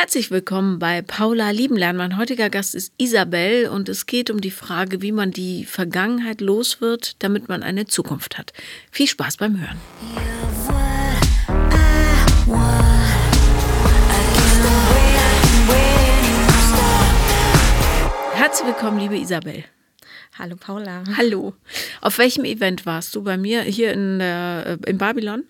Herzlich willkommen bei Paula Liebenlernen. Mein heutiger Gast ist Isabel und es geht um die Frage, wie man die Vergangenheit los wird, damit man eine Zukunft hat. Viel Spaß beim Hören. Herzlich willkommen, liebe Isabel. Hallo Paula. Hallo. Auf welchem Event warst du bei mir? Hier in, äh, in Babylon?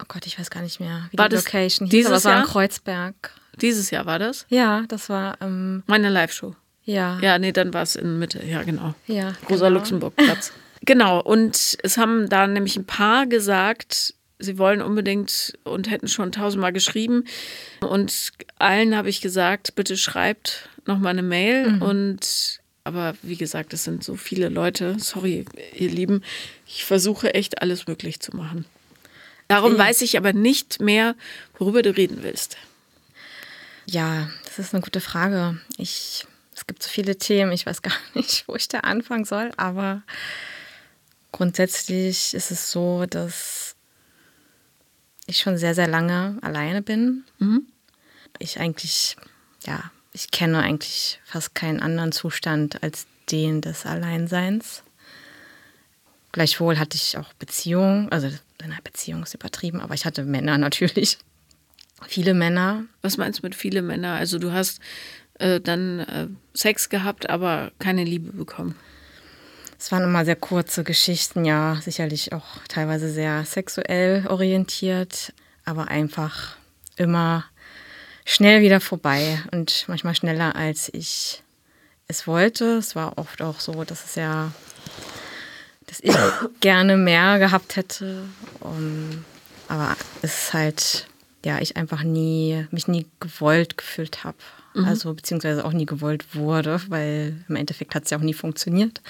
Oh Gott, ich weiß gar nicht mehr, wie War die das Location hieß, dieses aber es war in? Kreuzberg. Dieses Jahr war das? Ja, das war, ähm, Meine Live-Show. ja. Ja, nee, dann war es in Mitte. Ja, genau. Ja, Rosa genau. Luxemburg Platz. genau. Und es haben da nämlich ein paar gesagt, sie wollen unbedingt und hätten schon tausendmal geschrieben. Und allen habe ich gesagt, bitte schreibt noch mal eine Mail. Mhm. Und aber wie gesagt, es sind so viele Leute. Sorry, ihr Lieben. Ich versuche echt alles möglich zu machen. Darum weiß ich aber nicht mehr, worüber du reden willst. Ja, das ist eine gute Frage. Ich, es gibt so viele Themen, ich weiß gar nicht, wo ich da anfangen soll, aber grundsätzlich ist es so, dass ich schon sehr, sehr lange alleine bin. Ich eigentlich, ja, ich kenne eigentlich fast keinen anderen Zustand als den des Alleinseins. Gleichwohl hatte ich auch Beziehungen, also na, Beziehung ist übertrieben, aber ich hatte Männer natürlich. Viele Männer, Was meinst du mit viele Männer? Also du hast äh, dann äh, Sex gehabt, aber keine Liebe bekommen. Es waren immer sehr kurze Geschichten, ja, sicherlich auch teilweise sehr sexuell orientiert, aber einfach immer schnell wieder vorbei und manchmal schneller, als ich es wollte. Es war oft auch so, dass es ja, dass ich gerne mehr gehabt hätte, um, aber es ist halt, ja, ich einfach nie, mich nie gewollt gefühlt habe. Also beziehungsweise auch nie gewollt wurde, weil im Endeffekt hat es ja auch nie funktioniert.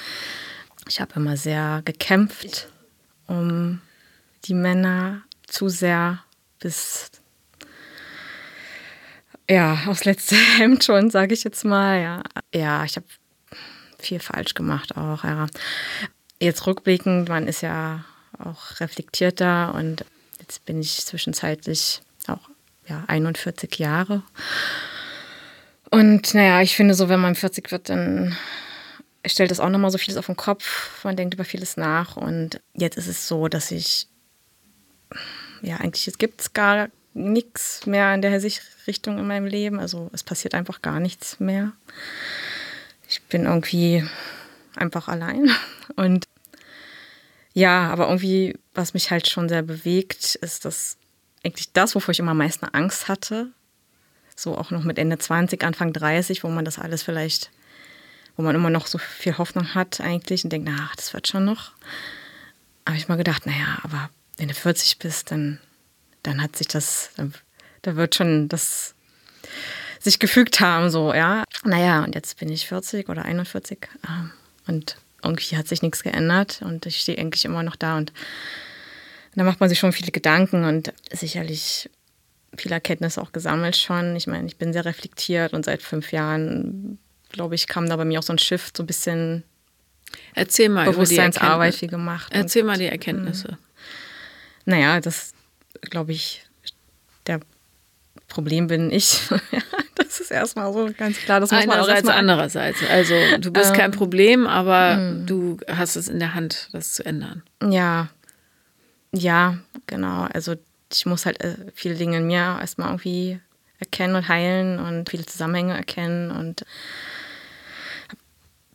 Ich habe immer sehr gekämpft um die Männer zu sehr bis ja aufs letzte Hemd schon, sage ich jetzt mal. Ja, ja ich habe viel falsch gemacht auch. Ja. Jetzt rückblickend, man ist ja auch reflektierter und jetzt bin ich zwischenzeitlich ja, 41 Jahre. Und naja, ich finde so, wenn man 40 wird, dann stellt das auch nochmal so vieles auf den Kopf. Man denkt über vieles nach. Und jetzt ist es so, dass ich, ja, eigentlich es gibt es gar nichts mehr in der Richtung in meinem Leben. Also es passiert einfach gar nichts mehr. Ich bin irgendwie einfach allein. Und ja, aber irgendwie, was mich halt schon sehr bewegt, ist das eigentlich das, wovor ich immer am meisten Angst hatte. So auch noch mit Ende 20, Anfang 30, wo man das alles vielleicht wo man immer noch so viel Hoffnung hat eigentlich und denkt, na, das wird schon noch. Habe ich mal gedacht, naja, aber wenn du 40 bist, dann, dann hat sich das, da wird schon das sich gefügt haben, so, ja. Naja, und jetzt bin ich 40 oder 41 ähm, und irgendwie hat sich nichts geändert und ich stehe eigentlich immer noch da und da macht man sich schon viele Gedanken und sicherlich viele Erkenntnisse auch gesammelt schon. Ich meine, ich bin sehr reflektiert und seit fünf Jahren glaube ich, kam da bei mir auch so ein Shift, so ein bisschen Erzähl mal Bewusstseinsarbeit viel gemacht. Erzähl mal die Erkenntnisse. Naja, das glaube ich, der Problem bin ich. das ist erstmal so ganz klar. Das muss man auch Einerseits, andererseits. Also du bist Ähm, kein Problem, aber hm. du hast es in der Hand, das zu ändern. Ja, ja, genau. Also ich muss halt äh, viele Dinge in mir erstmal irgendwie erkennen und heilen und viele Zusammenhänge erkennen und habe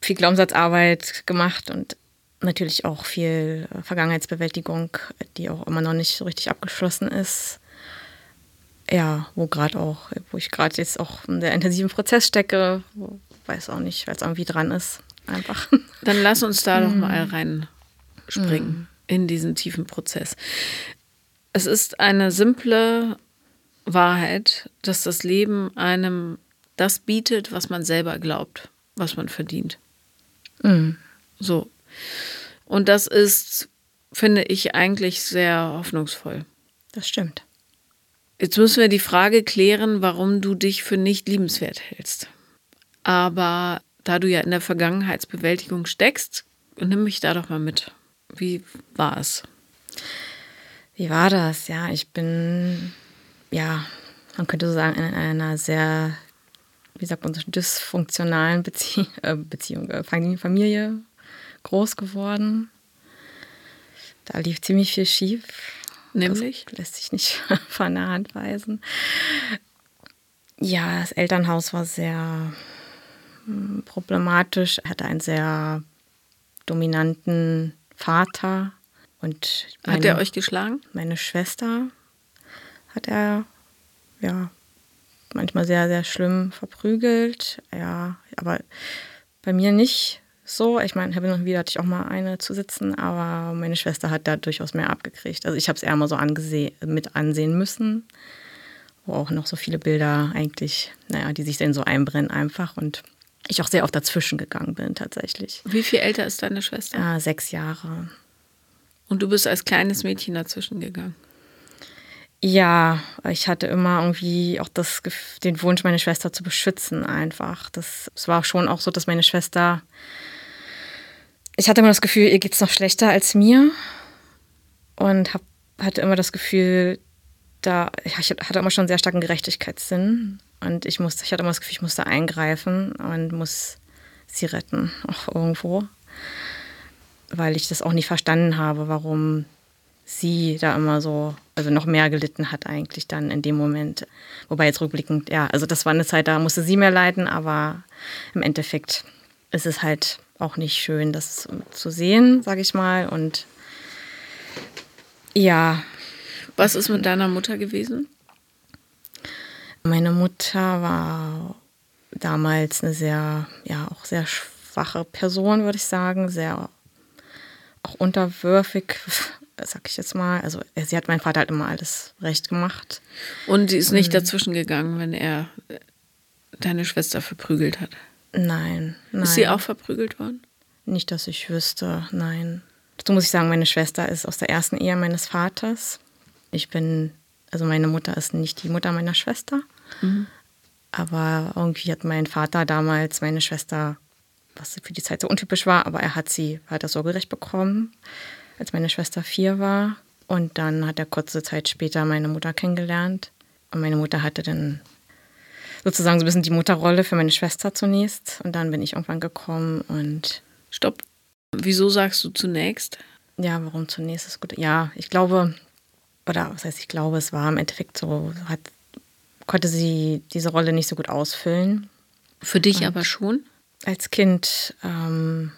viel Glaubenssatzarbeit gemacht und natürlich auch viel äh, Vergangenheitsbewältigung, die auch immer noch nicht so richtig abgeschlossen ist. Ja, wo gerade auch, wo ich gerade jetzt auch in der intensiven Prozess stecke, wo, weiß auch nicht, weil es irgendwie dran ist, einfach. Dann lass uns da doch Hm. mal reinspringen in diesen tiefen Prozess. Es ist eine simple Wahrheit, dass das Leben einem das bietet, was man selber glaubt, was man verdient. Mhm. So. Und das ist, finde ich, eigentlich sehr hoffnungsvoll. Das stimmt. Jetzt müssen wir die Frage klären, warum du dich für nicht liebenswert hältst. Aber da du ja in der Vergangenheitsbewältigung steckst, nimm mich da doch mal mit. Wie war es? Wie war das? Ja, ich bin, ja, man könnte so sagen, in einer sehr, wie sagt man so, dysfunktionalen Bezie äh, Beziehung, äh, Familie groß geworden. Da lief ziemlich viel schief. Nämlich? Das lässt sich nicht von der Hand weisen. Ja, das Elternhaus war sehr hm, problematisch. Er hatte einen sehr dominanten Vater. Und meine, hat er euch geschlagen? Meine Schwester hat er ja manchmal sehr, sehr schlimm verprügelt. Ja, aber bei mir nicht so. Ich meine, hin und wieder hatte ich auch mal eine zu sitzen, aber meine Schwester hat da durchaus mehr abgekriegt. Also ich habe es eher mal so mit ansehen müssen, wo auch noch so viele Bilder eigentlich, naja, die sich dann so einbrennen einfach und ich auch sehr oft dazwischen gegangen bin tatsächlich. Wie viel älter ist deine Schwester? Ja, sechs Jahre. Und du bist als kleines Mädchen dazwischen gegangen? Ja, ich hatte immer irgendwie auch das, den Wunsch, meine Schwester zu beschützen einfach. Das, es war schon auch so, dass meine Schwester, ich hatte immer das Gefühl, ihr geht es noch schlechter als mir und hab, hatte immer das Gefühl, da, ich hatte immer schon einen sehr starken Gerechtigkeitssinn und ich musste, ich hatte immer das Gefühl, ich musste eingreifen und muss sie retten, auch irgendwo weil ich das auch nicht verstanden habe, warum sie da immer so, also noch mehr gelitten hat eigentlich dann in dem Moment. Wobei jetzt rückblickend, ja, also das war eine Zeit, da musste sie mehr leiden, aber im Endeffekt ist es halt auch nicht schön, das zu sehen, sage ich mal. Und ja. Was ist mit deiner Mutter gewesen? Meine Mutter war damals eine sehr, ja, auch sehr schwache Person, würde ich sagen, sehr auch unterwürfig, sag ich jetzt mal. Also sie hat meinem Vater halt immer alles recht gemacht. Und sie ist nicht mhm. dazwischen gegangen, wenn er deine Schwester verprügelt hat? Nein, nein. Ist sie auch verprügelt worden? Nicht, dass ich wüsste, nein. Dazu muss ich sagen, meine Schwester ist aus der ersten Ehe meines Vaters. Ich bin, also meine Mutter ist nicht die Mutter meiner Schwester. Mhm. Aber irgendwie hat mein Vater damals meine Schwester was für die Zeit so untypisch war, aber er hat sie weiter Sorgerecht bekommen, als meine Schwester vier war. Und dann hat er kurze Zeit später meine Mutter kennengelernt. Und meine Mutter hatte dann sozusagen so ein bisschen die Mutterrolle für meine Schwester zunächst. Und dann bin ich irgendwann gekommen und. Stopp. Wieso sagst du zunächst? Ja, warum zunächst ist gut. Ja, ich glaube, oder was heißt, ich glaube, es war im Endeffekt so, hat, konnte sie diese Rolle nicht so gut ausfüllen. Für dich und aber schon? als Kind ähm,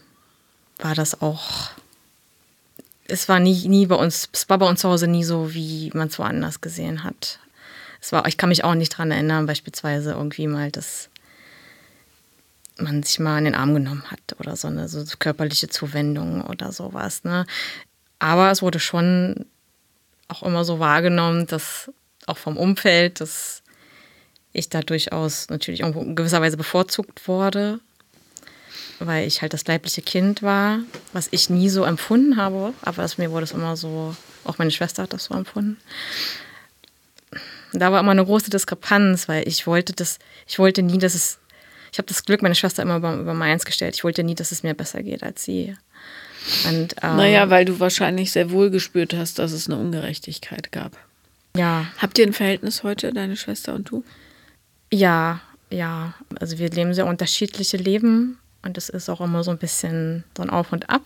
war das auch. Es war nie, nie bei uns, es war bei uns zu Hause nie so, wie man es woanders gesehen hat. Es war, ich kann mich auch nicht daran erinnern, beispielsweise irgendwie mal, dass man sich mal in den Arm genommen hat oder so eine so körperliche Zuwendung oder sowas. Ne? Aber es wurde schon auch immer so wahrgenommen, dass auch vom Umfeld, dass ich da durchaus natürlich irgendwo in gewisser Weise bevorzugt wurde weil ich halt das leibliche Kind war, was ich nie so empfunden habe, aber das, mir wurde es immer so, auch meine Schwester hat das so empfunden. Da war immer eine große Diskrepanz, weil ich wollte das, ich wollte nie, dass es, ich habe das Glück, meine Schwester immer über, über meins gestellt. Ich wollte nie, dass es mir besser geht als sie. Und, ähm, naja, weil du wahrscheinlich sehr wohl gespürt hast, dass es eine Ungerechtigkeit gab. Ja. Habt ihr ein Verhältnis heute, deine Schwester und du? Ja, ja. Also wir leben sehr unterschiedliche Leben. Und es ist auch immer so ein bisschen so ein Auf und Ab.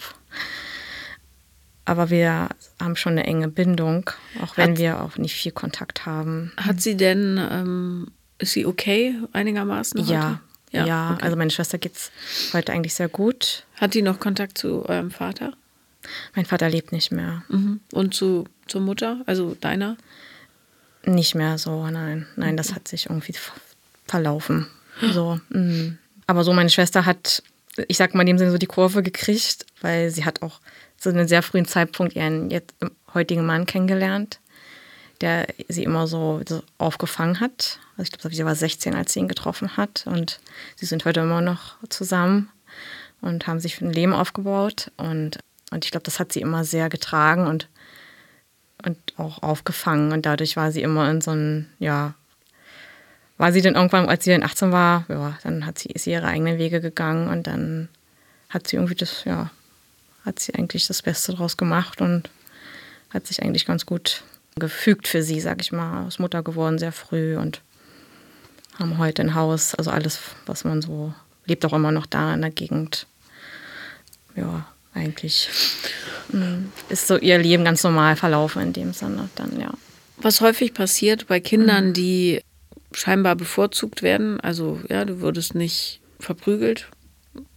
Aber wir haben schon eine enge Bindung, auch wenn hat, wir auch nicht viel Kontakt haben. Hat sie denn, ähm, ist sie okay einigermaßen? Heute? Ja, ja, ja okay. also meine Schwester geht es heute eigentlich sehr gut. Hat die noch Kontakt zu eurem Vater? Mein Vater lebt nicht mehr. Mhm. Und zu, zur Mutter, also deiner? Nicht mehr so, nein. Nein, das hat sich irgendwie verlaufen. So. Mhm. Aber so, meine Schwester hat, ich sag mal in dem Sinne so die Kurve gekriegt, weil sie hat auch zu einem sehr frühen Zeitpunkt ihren jetzt, heutigen Mann kennengelernt, der sie immer so, so aufgefangen hat. Also ich glaube, sie war 16, als sie ihn getroffen hat. Und sie sind heute immer noch zusammen und haben sich ein Leben aufgebaut. Und, und ich glaube, das hat sie immer sehr getragen und, und auch aufgefangen. Und dadurch war sie immer in so einem, ja, war sie dann irgendwann, als sie dann 18 war, ja, dann hat sie, ist sie ihre eigenen Wege gegangen und dann hat sie irgendwie das, ja, hat sie eigentlich das Beste draus gemacht und hat sich eigentlich ganz gut gefügt für sie, sag ich mal. Ist Mutter geworden sehr früh und haben heute ein Haus, also alles, was man so lebt, auch immer noch da in der Gegend. Ja, eigentlich mm, ist so ihr Leben ganz normal verlaufen in dem Sinne dann, ja. Was häufig passiert bei Kindern, mhm. die scheinbar bevorzugt werden, also ja, du würdest nicht verprügelt,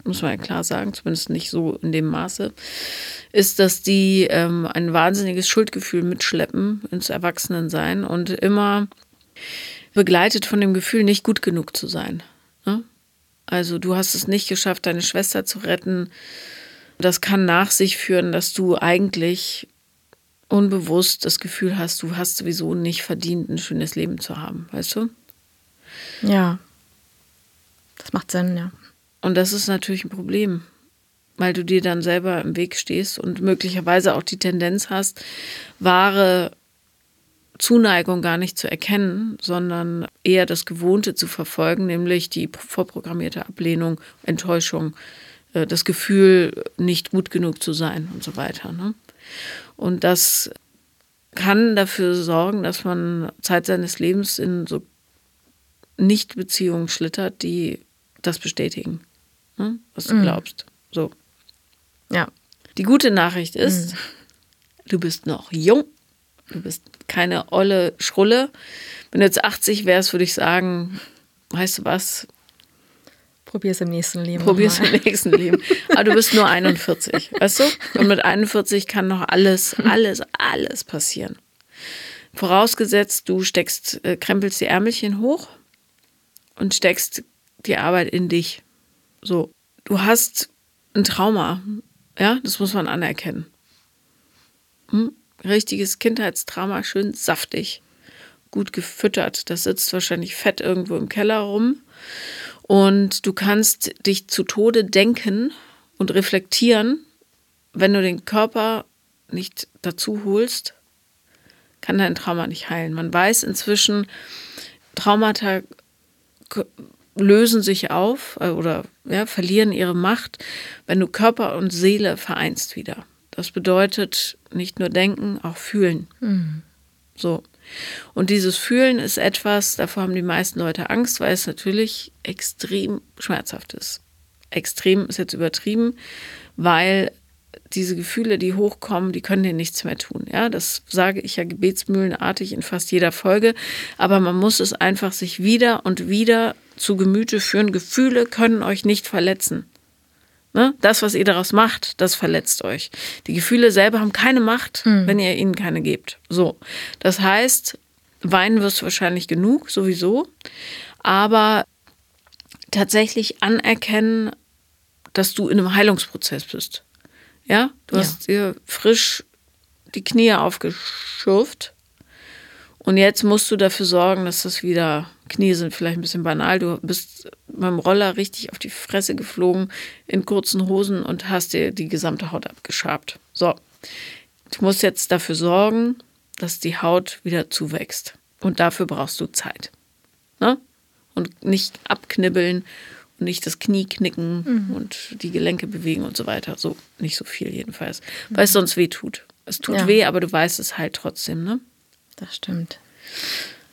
muss man ja klar sagen, zumindest nicht so in dem Maße, ist, dass die ähm, ein wahnsinniges Schuldgefühl mitschleppen ins Erwachsenensein und immer begleitet von dem Gefühl, nicht gut genug zu sein. Ne? Also du hast es nicht geschafft, deine Schwester zu retten. Das kann nach sich führen, dass du eigentlich unbewusst das Gefühl hast, du hast sowieso nicht verdient, ein schönes Leben zu haben, weißt du? Ja. Das macht Sinn, ja. Und das ist natürlich ein Problem, weil du dir dann selber im Weg stehst und möglicherweise auch die Tendenz hast, wahre Zuneigung gar nicht zu erkennen, sondern eher das Gewohnte zu verfolgen, nämlich die vorprogrammierte Ablehnung, Enttäuschung, äh, das Gefühl, nicht gut genug zu sein und so weiter. Ne? Und das kann dafür sorgen, dass man Zeit seines Lebens in so Nicht-Beziehungen schlittert, die das bestätigen ne? was du mhm. glaubst. So. Ja. Die gute Nachricht ist, mhm. du bist noch jung, du bist keine olle Schrulle. Wenn du jetzt 80 wärst, würde ich sagen, weißt du was? Probier es im nächsten Leben. Probier es im nächsten Leben. Aber du bist nur 41, weißt du? Und mit 41 kann noch alles, alles, alles passieren. Vorausgesetzt, du steckst, äh, krempelst die Ärmelchen hoch und steckst die Arbeit in dich. So, du hast ein Trauma. Ja, das muss man anerkennen. Hm? Richtiges Kindheitstrauma, schön saftig, gut gefüttert. Das sitzt wahrscheinlich fett irgendwo im Keller rum. Und du kannst dich zu Tode denken und reflektieren, wenn du den Körper nicht dazu holst, kann dein Trauma nicht heilen. Man weiß inzwischen, Traumata lösen sich auf äh, oder ja, verlieren ihre Macht, wenn du Körper und Seele vereinst wieder. Das bedeutet nicht nur denken, auch fühlen. Mhm. So. Und dieses Fühlen ist etwas, davor haben die meisten Leute Angst, weil es natürlich extrem schmerzhaft ist. Extrem ist jetzt übertrieben, weil diese Gefühle, die hochkommen, die können dir nichts mehr tun. Ja, das sage ich ja gebetsmühlenartig in fast jeder Folge. Aber man muss es einfach sich wieder und wieder zu Gemüte führen. Gefühle können euch nicht verletzen. Ne? Das, was ihr daraus macht, das verletzt euch. Die Gefühle selber haben keine Macht, hm. wenn ihr ihnen keine gebt. So. Das heißt, weinen wirst du wahrscheinlich genug, sowieso. Aber tatsächlich anerkennen, dass du in einem Heilungsprozess bist. Ja, du ja. hast dir frisch die Knie aufgeschürft. Und jetzt musst du dafür sorgen, dass das wieder, Knie sind vielleicht ein bisschen banal, du bist beim Roller richtig auf die Fresse geflogen in kurzen Hosen und hast dir die gesamte Haut abgeschabt. So, du musst jetzt dafür sorgen, dass die Haut wieder zuwächst. Und dafür brauchst du Zeit. Ne? Und nicht abknibbeln und nicht das Knie knicken mhm. und die Gelenke bewegen und so weiter. So, nicht so viel jedenfalls, weil es sonst weh tut. Es tut ja. weh, aber du weißt es halt trotzdem, ne? Das stimmt.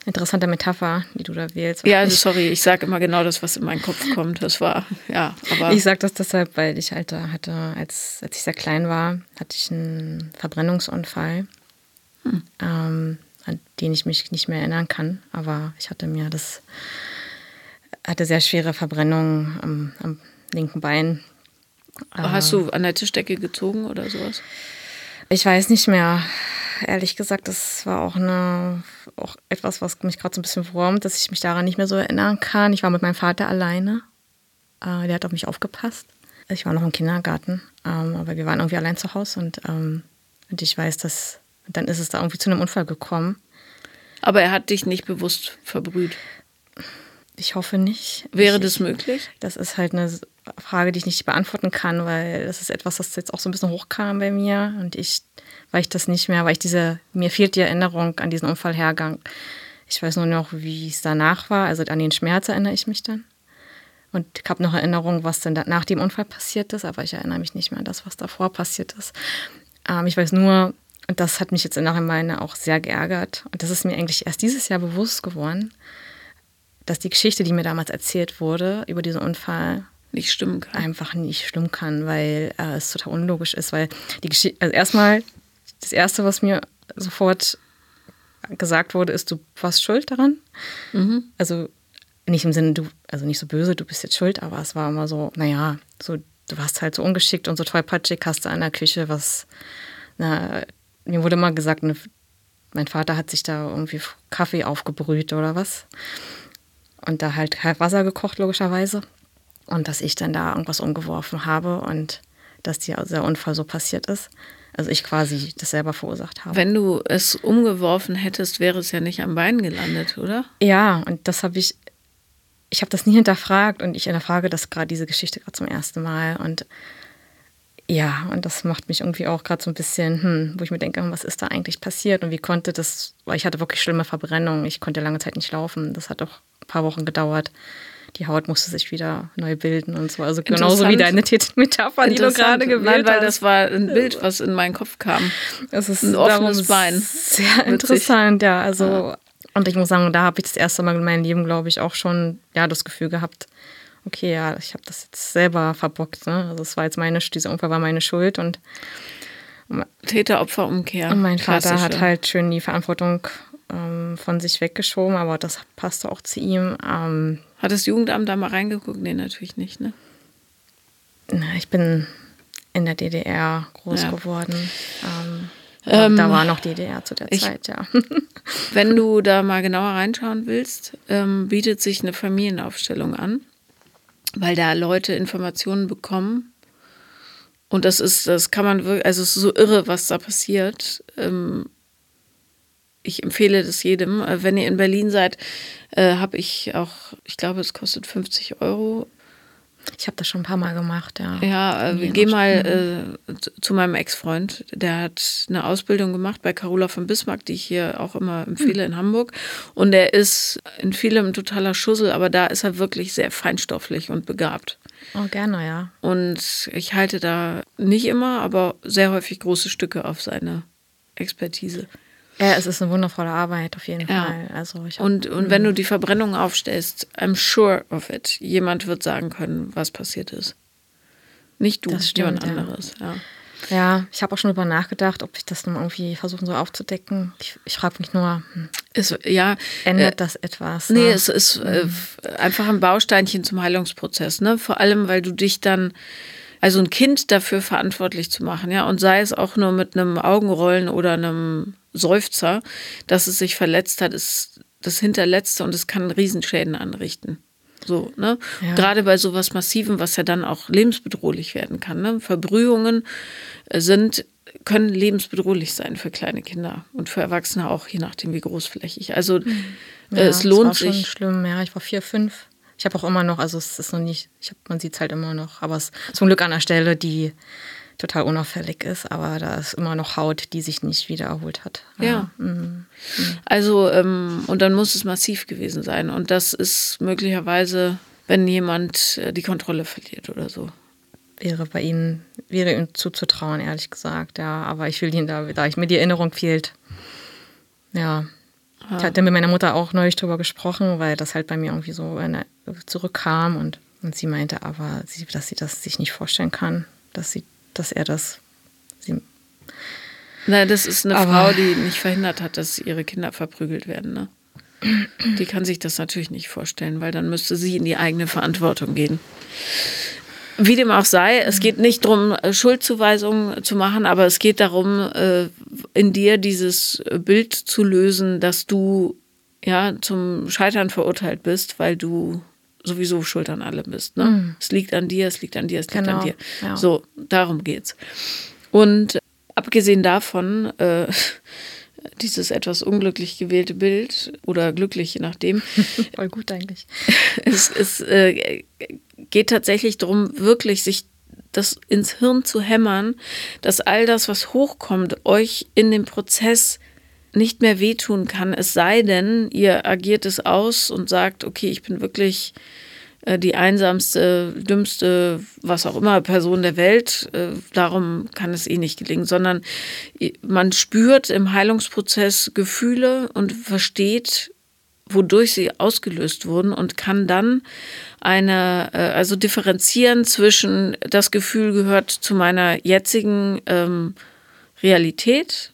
Interessante Metapher, die du da wählst. Ja, also sorry, ich sage immer genau das, was in meinen Kopf kommt. Das war, ja, aber. Ich sage das deshalb, weil ich halt hatte, als, als ich sehr klein war, hatte ich einen Verbrennungsunfall, hm. ähm, an den ich mich nicht mehr erinnern kann. Aber ich hatte mir das hatte sehr schwere Verbrennungen am, am linken Bein. Hast du an der Tischdecke gezogen oder sowas? Ich weiß nicht mehr. Ehrlich gesagt, das war auch, eine, auch etwas, was mich gerade so ein bisschen wurmt, dass ich mich daran nicht mehr so erinnern kann. Ich war mit meinem Vater alleine. Äh, der hat auf mich aufgepasst. Ich war noch im Kindergarten, ähm, aber wir waren irgendwie allein zu Hause und, ähm, und ich weiß, dass dann ist es da irgendwie zu einem Unfall gekommen. Aber er hat dich nicht bewusst verbrüht. Ich hoffe nicht. Wäre ich, das möglich? Das ist halt eine Frage, die ich nicht beantworten kann, weil das ist etwas, das jetzt auch so ein bisschen hochkam bei mir und ich, weil ich das nicht mehr, weil ich diese, mir fehlt die Erinnerung an diesen Unfallhergang. Ich weiß nur noch, wie es danach war, also an den Schmerz erinnere ich mich dann. Und ich habe noch Erinnerung, was dann nach dem Unfall passiert ist, aber ich erinnere mich nicht mehr an das, was davor passiert ist. Ähm, ich weiß nur, und das hat mich jetzt im Nachhinein auch sehr geärgert. Und das ist mir eigentlich erst dieses Jahr bewusst geworden, dass die Geschichte, die mir damals erzählt wurde über diesen Unfall, nicht stimmen kann. Einfach nicht stimmen kann, weil äh, es total unlogisch ist. Weil die Geschichte, also erstmal, das Erste, was mir sofort gesagt wurde, ist, du warst schuld daran. Mhm. Also nicht im Sinne, du, also nicht so böse, du bist jetzt schuld, aber es war immer so, naja, so, du warst halt so ungeschickt und so tollpatschig, hast du an der Küche was, na, mir wurde immer gesagt, ne, mein Vater hat sich da irgendwie Kaffee aufgebrüht oder was. Und da halt Wasser gekocht, logischerweise. Und dass ich dann da irgendwas umgeworfen habe und dass dieser Unfall so passiert ist. Also ich quasi das selber verursacht habe. Wenn du es umgeworfen hättest, wäre es ja nicht am Bein gelandet, oder? Ja, und das habe ich, ich habe das nie hinterfragt und ich hinterfrage das gerade, diese Geschichte gerade zum ersten Mal. Und ja, und das macht mich irgendwie auch gerade so ein bisschen, hm, wo ich mir denke, was ist da eigentlich passiert und wie konnte das, weil ich hatte wirklich schlimme Verbrennungen, ich konnte lange Zeit nicht laufen, das hat auch ein paar Wochen gedauert. Die Haut musste sich wieder neu bilden und so. Also genauso wie deine Metapher, die du gerade gewählt Nein, weil das war ein Bild, was in meinen Kopf kam. Es ist ein offenes Bein. Sehr interessant, ja. Also, ja. und ich muss sagen, da habe ich das erste Mal in meinem Leben, glaube ich, auch schon ja, das Gefühl gehabt, okay, ja, ich habe das jetzt selber verbockt. Ne? Also es war jetzt meine, dieser Unfall war meine Schuld und Täter-Opfer-Umkehr. Und mein Vater hat halt schön die Verantwortung ähm, von sich weggeschoben, aber das passte auch zu ihm. Ähm, hat das Jugendamt da mal reingeguckt? Nee, natürlich nicht, ne? Na, ich bin in der DDR groß ja. geworden. Ähm, ähm, da war noch DDR zu der ich, Zeit, ja. wenn du da mal genauer reinschauen willst, ähm, bietet sich eine Familienaufstellung an, weil da Leute Informationen bekommen. Und das ist, das kann man wirklich, also es ist so irre, was da passiert. Ähm, ich empfehle das jedem. Äh, wenn ihr in Berlin seid, äh, habe ich auch, ich glaube, es kostet 50 Euro. Ich habe das schon ein paar Mal gemacht, ja. Ja, äh, geh mal äh, zu meinem Ex-Freund. Der hat eine Ausbildung gemacht bei Carola von Bismarck, die ich hier auch immer empfehle hm. in Hamburg. Und er ist in vielem ein totaler Schussel, aber da ist er wirklich sehr feinstofflich und begabt. Oh, gerne, ja. Und ich halte da nicht immer, aber sehr häufig große Stücke auf seine Expertise. Ja, es ist eine wundervolle Arbeit, auf jeden ja. Fall. Also und, und wenn du die Verbrennung aufstellst, I'm sure of it, jemand wird sagen können, was passiert ist. Nicht du, das stimmt, jemand anderes. Ja. Ja, ich habe auch schon darüber nachgedacht, ob ich das nun irgendwie versuchen soll aufzudecken. Ich, ich frage mich nur, hm, es, ja, ändert äh, das etwas? Ne? Nee, es ist äh, mhm. einfach ein Bausteinchen zum Heilungsprozess. Ne? Vor allem, weil du dich dann, also ein Kind dafür verantwortlich zu machen, ja, und sei es auch nur mit einem Augenrollen oder einem Seufzer, dass es sich verletzt hat, ist das Hinterletzte und es kann Riesenschäden anrichten. So, ne? Ja. Gerade bei sowas Massivem, was ja dann auch lebensbedrohlich werden kann. Ne? Verbrühungen äh, sind, können lebensbedrohlich sein für kleine Kinder und für Erwachsene auch, je nachdem wie großflächig. Also mhm. ja, es lohnt das war sich. Schon schlimm, ja, ich war vier, fünf. Ich habe auch immer noch, also es ist noch nicht, ich hab, man sieht es halt immer noch, aber es ist zum Glück an der Stelle, die total unauffällig ist, aber da ist immer noch Haut, die sich nicht wieder erholt hat. Ja. Mhm. Also, ähm, und dann muss es massiv gewesen sein. Und das ist möglicherweise, wenn jemand äh, die Kontrolle verliert oder so. Wäre bei Ihnen, wäre ihm zuzutrauen, ehrlich gesagt, ja. Aber ich will ihn da, da ich mir die Erinnerung fehlt. Ja. ja. Ich hatte mit meiner Mutter auch neulich drüber gesprochen, weil das halt bei mir irgendwie so zurückkam und, und sie meinte aber, dass sie das sich nicht vorstellen kann, dass sie dass er das. Sie Na, das ist eine Frau, die nicht verhindert hat, dass ihre Kinder verprügelt werden. Ne? Die kann sich das natürlich nicht vorstellen, weil dann müsste sie in die eigene Verantwortung gehen. Wie dem auch sei, es geht nicht darum, äh, Schuldzuweisungen zu machen, aber es geht darum, äh, in dir dieses Bild zu lösen, dass du ja zum Scheitern verurteilt bist, weil du sowieso schuld an allem bist. Ne? Mhm. Es liegt an dir, es liegt an dir, es liegt genau. an dir. Ja. So, darum geht's. Und abgesehen davon, äh, dieses etwas unglücklich gewählte Bild oder glücklich, je nachdem. Voll gut eigentlich. es, es äh, geht tatsächlich darum, wirklich sich das ins Hirn zu hämmern, dass all das, was hochkommt, euch in dem Prozess nicht mehr wehtun kann, es sei denn, ihr agiert es aus und sagt, okay, ich bin wirklich äh, die einsamste, dümmste, was auch immer Person der Welt. Äh, darum kann es eh nicht gelingen, sondern man spürt im Heilungsprozess Gefühle und versteht, wodurch sie ausgelöst wurden und kann dann eine, äh, also differenzieren zwischen das Gefühl gehört zu meiner jetzigen ähm, Realität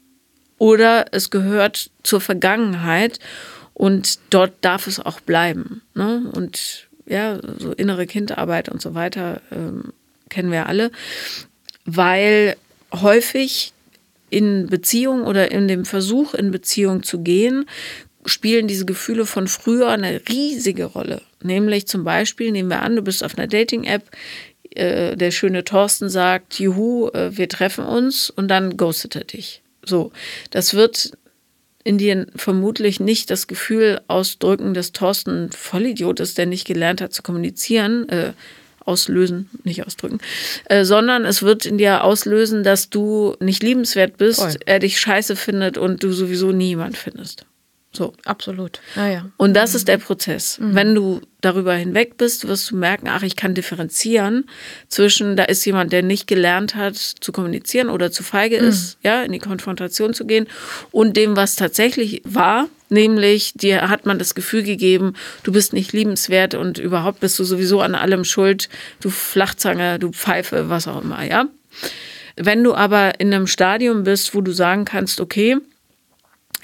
oder es gehört zur Vergangenheit und dort darf es auch bleiben. Ne? Und ja, so innere Kindarbeit und so weiter ähm, kennen wir alle, weil häufig in Beziehung oder in dem Versuch, in Beziehung zu gehen, spielen diese Gefühle von früher eine riesige Rolle. Nämlich zum Beispiel, nehmen wir an, du bist auf einer Dating-App, äh, der schöne Thorsten sagt, juhu, äh, wir treffen uns und dann ghostet er dich. So, das wird in dir vermutlich nicht das Gefühl ausdrücken, dass Thorsten ein Vollidiot ist, der nicht gelernt hat zu kommunizieren, äh, auslösen, nicht ausdrücken, äh, sondern es wird in dir auslösen, dass du nicht liebenswert bist, Voll. er dich scheiße findet und du sowieso niemand findest. So. Absolut. Ja, ja. Und das ist der Prozess. Mhm. Wenn du darüber hinweg bist, wirst du merken, ach, ich kann differenzieren zwischen, da ist jemand, der nicht gelernt hat zu kommunizieren oder zu feige mhm. ist, ja, in die Konfrontation zu gehen und dem, was tatsächlich war, nämlich dir hat man das Gefühl gegeben, du bist nicht liebenswert und überhaupt bist du sowieso an allem schuld, du Flachzange, du Pfeife, was auch immer, ja. Wenn du aber in einem Stadium bist, wo du sagen kannst, okay,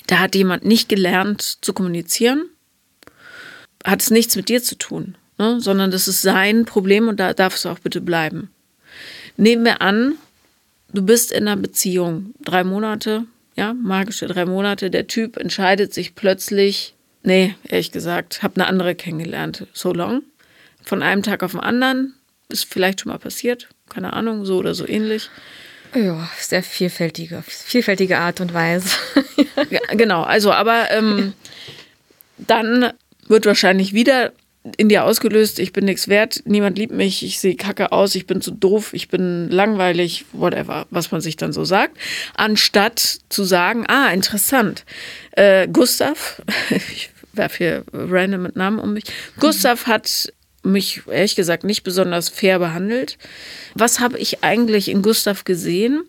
da hat jemand nicht gelernt zu kommunizieren, hat es nichts mit dir zu tun, ne? sondern das ist sein Problem und da darf es auch bitte bleiben. Nehmen wir an, du bist in einer Beziehung, drei Monate, ja, magische drei Monate, der Typ entscheidet sich plötzlich, nee, ehrlich gesagt, habe eine andere kennengelernt, so long. Von einem Tag auf den anderen, ist vielleicht schon mal passiert, keine Ahnung, so oder so ähnlich. Ja, sehr vielfältige, vielfältige Art und Weise. ja, genau, also aber ähm, dann wird wahrscheinlich wieder in dir ausgelöst, ich bin nichts wert, niemand liebt mich, ich sehe kacke aus, ich bin zu doof, ich bin langweilig, whatever, was man sich dann so sagt, anstatt zu sagen, ah, interessant, äh, Gustav, ich werfe hier random mit Namen um mich, Gustav hat mich ehrlich gesagt nicht besonders fair behandelt. Was habe ich eigentlich in Gustav gesehen?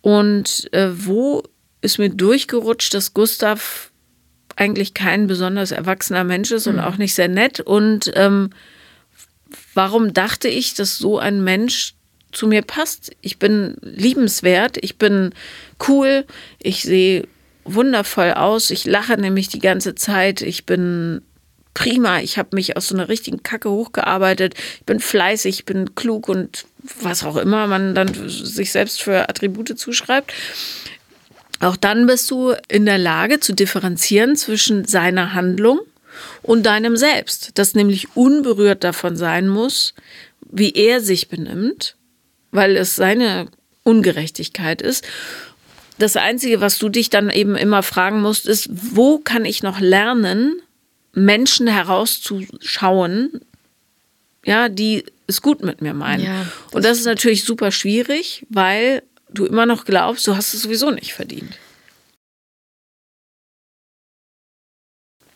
Und äh, wo ist mir durchgerutscht, dass Gustav eigentlich kein besonders erwachsener Mensch ist und mhm. auch nicht sehr nett? Und ähm, warum dachte ich, dass so ein Mensch zu mir passt? Ich bin liebenswert, ich bin cool, ich sehe wundervoll aus, ich lache nämlich die ganze Zeit, ich bin prima, ich habe mich aus so einer richtigen Kacke hochgearbeitet, ich bin fleißig, ich bin klug und was auch immer man dann sich selbst für Attribute zuschreibt. Auch dann bist du in der Lage zu differenzieren zwischen seiner Handlung und deinem Selbst, das nämlich unberührt davon sein muss, wie er sich benimmt, weil es seine Ungerechtigkeit ist. Das Einzige, was du dich dann eben immer fragen musst, ist, wo kann ich noch lernen, Menschen herauszuschauen, ja, die es gut mit mir meinen. Ja, das und das ist natürlich super schwierig, weil du immer noch glaubst, du hast es sowieso nicht verdient.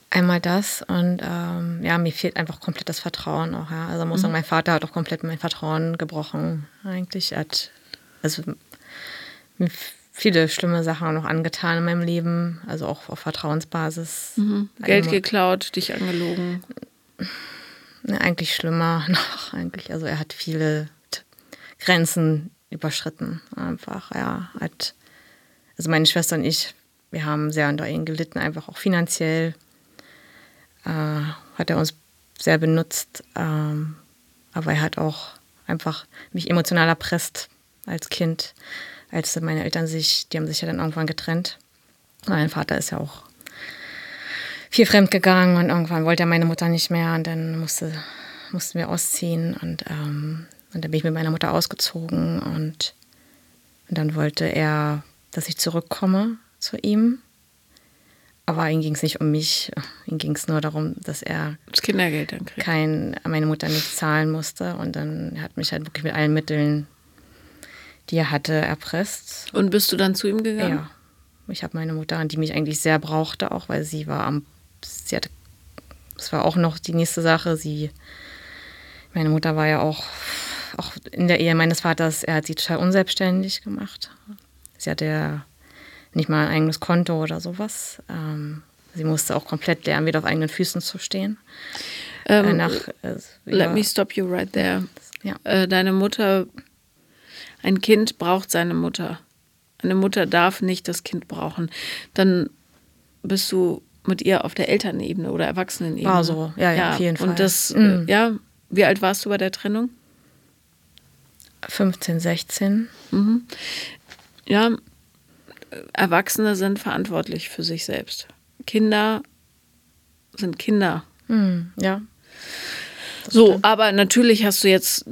Einmal das und ähm, ja, mir fehlt einfach komplett das Vertrauen auch. Ja. Also muss mhm. sagen, mein Vater hat auch komplett mein Vertrauen gebrochen. Eigentlich hat also viele schlimme Sachen noch angetan in meinem Leben, also auch auf Vertrauensbasis. Mhm. Geld geklaut, dich angelogen. Ja, eigentlich schlimmer noch, eigentlich. Also er hat viele Grenzen überschritten, einfach, ja. Hat, also meine Schwester und ich, wir haben sehr unter ihn gelitten, einfach auch finanziell. Äh, hat er uns sehr benutzt, ähm, aber er hat auch einfach mich emotional erpresst als Kind als meine Eltern sich, die haben sich ja dann irgendwann getrennt. Mein Vater ist ja auch viel fremd gegangen und irgendwann wollte er meine Mutter nicht mehr und dann musste, mussten wir ausziehen und, ähm, und dann bin ich mit meiner Mutter ausgezogen und, und dann wollte er, dass ich zurückkomme zu ihm. Aber ihm ging es nicht um mich, ihm ging es nur darum, dass er das Kindergeld dann kriegt. Kein, meine Mutter nicht zahlen musste und dann hat mich halt wirklich mit allen Mitteln die er hatte, erpresst. Und bist du dann zu ihm gegangen? Ja. Ich habe meine Mutter, die mich eigentlich sehr brauchte, auch weil sie war am, sie hatte, das war auch noch die nächste Sache, sie Meine Mutter war ja auch, auch in der Ehe meines Vaters, er hat sie total unselbstständig gemacht. Sie hatte ja nicht mal ein eigenes Konto oder sowas. Ähm, sie musste auch komplett lernen, wieder auf eigenen Füßen zu stehen. Ähm, äh, nach, äh, let me stop you right there. Ja. Äh, deine Mutter, ein Kind braucht seine Mutter. Eine Mutter darf nicht das Kind brauchen. Dann bist du mit ihr auf der Elternebene oder Erwachsenenebene. War so, ja, ja, ja. auf jeden Fall. Und das, mhm. ja, wie alt warst du bei der Trennung? 15, 16. Mhm. Ja, Erwachsene sind verantwortlich für sich selbst. Kinder sind Kinder. Mhm, ja. So, stimmt. aber natürlich hast du jetzt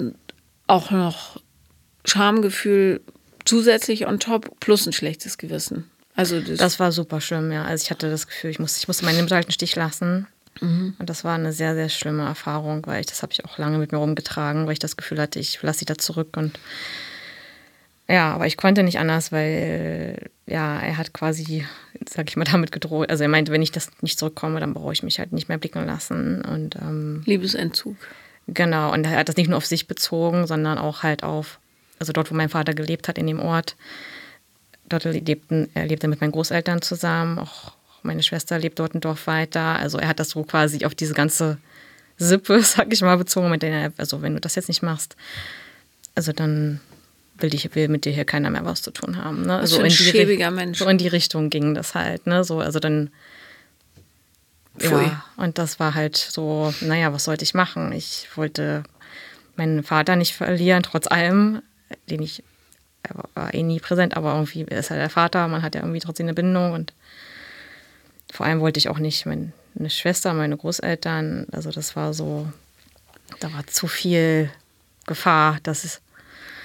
auch noch Schamgefühl zusätzlich on top plus ein schlechtes Gewissen. Also das, das war super schlimm, ja. Also ich hatte das Gefühl, ich musste, ich musste meinen alten Stich lassen. Mhm. Und das war eine sehr, sehr schlimme Erfahrung, weil ich, das habe ich auch lange mit mir rumgetragen, weil ich das Gefühl hatte, ich lasse sie da zurück und ja, aber ich konnte nicht anders, weil ja, er hat quasi, sag ich mal, damit gedroht. Also er meinte, wenn ich das nicht zurückkomme, dann brauche ich mich halt nicht mehr blicken lassen. Und ähm, Liebesentzug. Genau, und er hat das nicht nur auf sich bezogen, sondern auch halt auf, also dort, wo mein Vater gelebt hat, in dem Ort. Dort lebten, er lebte mit meinen Großeltern zusammen, auch meine Schwester lebt dort ein Dorf weiter. Also er hat das so quasi auf diese ganze Sippe, sag ich mal, bezogen, mit der er, also wenn du das jetzt nicht machst, also dann will, dich, will mit dir hier keiner mehr was zu tun haben. Ne? Also so ein schäbiger Mensch. So in die Richtung ging das halt. Ne? So, also dann. Pfui. Ja, und das war halt so, naja, was sollte ich machen? Ich wollte meinen Vater nicht verlieren, trotz allem, den ich, er war eh nie präsent, aber irgendwie ist er der Vater, man hat ja irgendwie trotzdem eine Bindung und vor allem wollte ich auch nicht meine Schwester, meine Großeltern, also das war so, da war zu viel Gefahr, dass es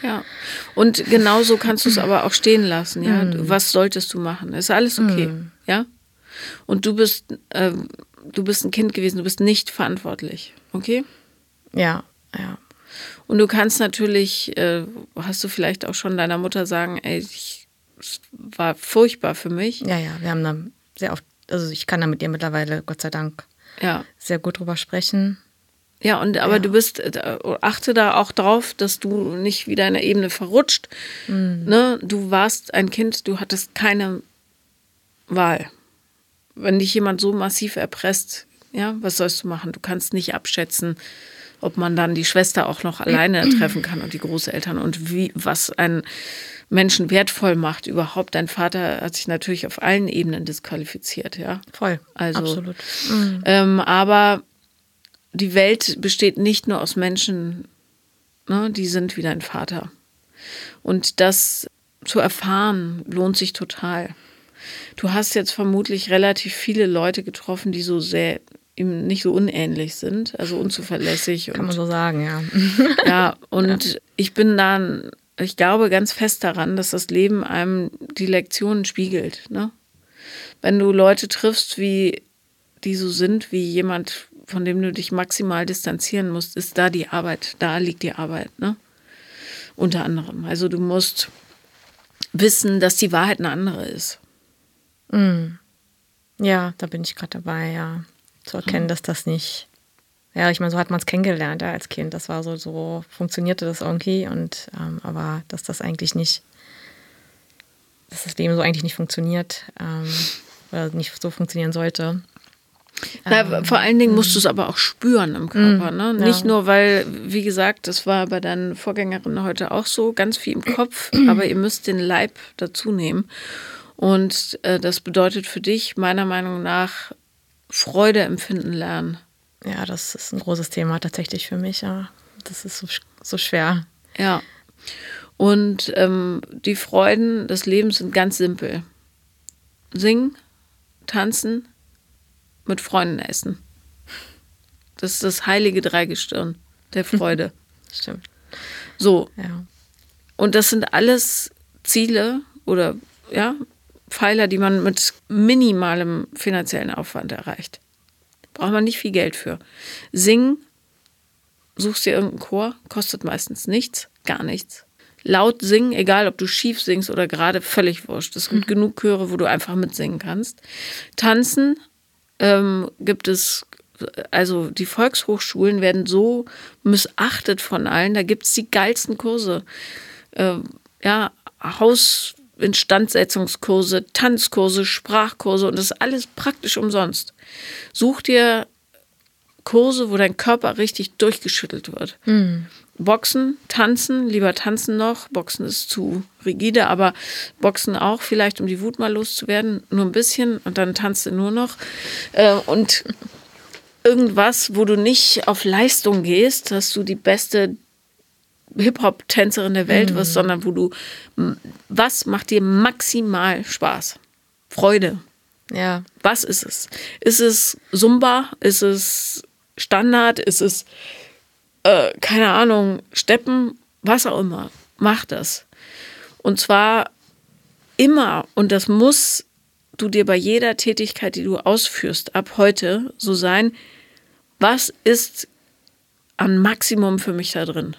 ja. Und genauso kannst du es aber auch stehen lassen, ja. Mm. Was solltest du machen? Ist alles okay, mm. ja? Und du bist, äh, du bist ein Kind gewesen, du bist nicht verantwortlich, okay? Ja, ja. Und du kannst natürlich, äh, hast du vielleicht auch schon deiner Mutter sagen, ey, ich, es war furchtbar für mich. Ja, ja, wir haben da sehr oft, also ich kann da mit ihr mittlerweile, Gott sei Dank, ja. sehr gut drüber sprechen. Ja, und aber ja. du bist, äh, achte da auch drauf, dass du nicht wieder in der Ebene verrutscht. Mhm. Ne? Du warst ein Kind, du hattest keine Wahl. Wenn dich jemand so massiv erpresst, ja, was sollst du machen? Du kannst nicht abschätzen, ob man dann die Schwester auch noch alleine treffen kann und die Großeltern und wie, was einen Menschen wertvoll macht überhaupt. Dein Vater hat sich natürlich auf allen Ebenen disqualifiziert, ja. Voll. Also, absolut. Mhm. Ähm, aber die Welt besteht nicht nur aus Menschen, ne, die sind wie dein Vater. Und das zu erfahren lohnt sich total. Du hast jetzt vermutlich relativ viele Leute getroffen, die so sehr ihm nicht so unähnlich sind, also unzuverlässig. Kann man so sagen, ja. Ja, und ja. ich bin da, ich glaube ganz fest daran, dass das Leben einem die Lektionen spiegelt. Ne? Wenn du Leute triffst, wie die so sind, wie jemand, von dem du dich maximal distanzieren musst, ist da die Arbeit. Da liegt die Arbeit, ne? Unter anderem. Also du musst wissen, dass die Wahrheit eine andere ist. Mm. Ja, da bin ich gerade dabei, ja. Zu erkennen, dass das nicht. Ja, ich meine, so hat man es kennengelernt ja, als Kind. Das war so, so funktionierte das irgendwie. Und ähm, aber dass das eigentlich nicht, dass das Leben so eigentlich nicht funktioniert ähm, oder nicht so funktionieren sollte. Na, ähm, vor allen Dingen musst du es aber auch spüren im Körper. Mm, ne? Nicht ja. nur, weil, wie gesagt, das war bei deinen Vorgängerinnen heute auch so, ganz viel im Kopf, aber ihr müsst den Leib dazu nehmen. Und äh, das bedeutet für dich meiner Meinung nach Freude empfinden lernen. Ja, das ist ein großes Thema tatsächlich für mich. Ja, das ist so, so schwer. Ja. Und ähm, die Freuden des Lebens sind ganz simpel. Singen, tanzen, mit Freunden essen. Das ist das heilige Dreigestirn der Freude. Stimmt. So. Ja. Und das sind alles Ziele oder ja, Pfeiler, die man mit minimalem finanziellen Aufwand erreicht. Braucht man nicht viel Geld für. Singen, suchst dir irgendeinen Chor, kostet meistens nichts, gar nichts. Laut singen, egal ob du schief singst oder gerade, völlig wurscht. Es gibt mhm. genug Chöre, wo du einfach mitsingen kannst. Tanzen, ähm, gibt es also die Volkshochschulen werden so missachtet von allen. Da gibt es die geilsten Kurse. Äh, ja, Hausinstandsetzungskurse, Tanzkurse, Sprachkurse und das ist alles praktisch umsonst. Such dir Kurse, wo dein Körper richtig durchgeschüttelt wird. Mhm. Boxen, tanzen, lieber tanzen noch. Boxen ist zu rigide, aber Boxen auch vielleicht, um die Wut mal loszuwerden. Nur ein bisschen und dann tanzt du nur noch. Äh, und irgendwas, wo du nicht auf Leistung gehst, dass du die beste Hip-Hop-Tänzerin der Welt mhm. wirst, sondern wo du, was macht dir maximal Spaß? Freude. Ja. Was ist es? Ist es Zumba? Ist es Standard? Ist es, äh, keine Ahnung, Steppen? Was auch immer. Mach das. Und zwar immer, und das muss du dir bei jeder Tätigkeit, die du ausführst, ab heute so sein, was ist an Maximum für mich da drin?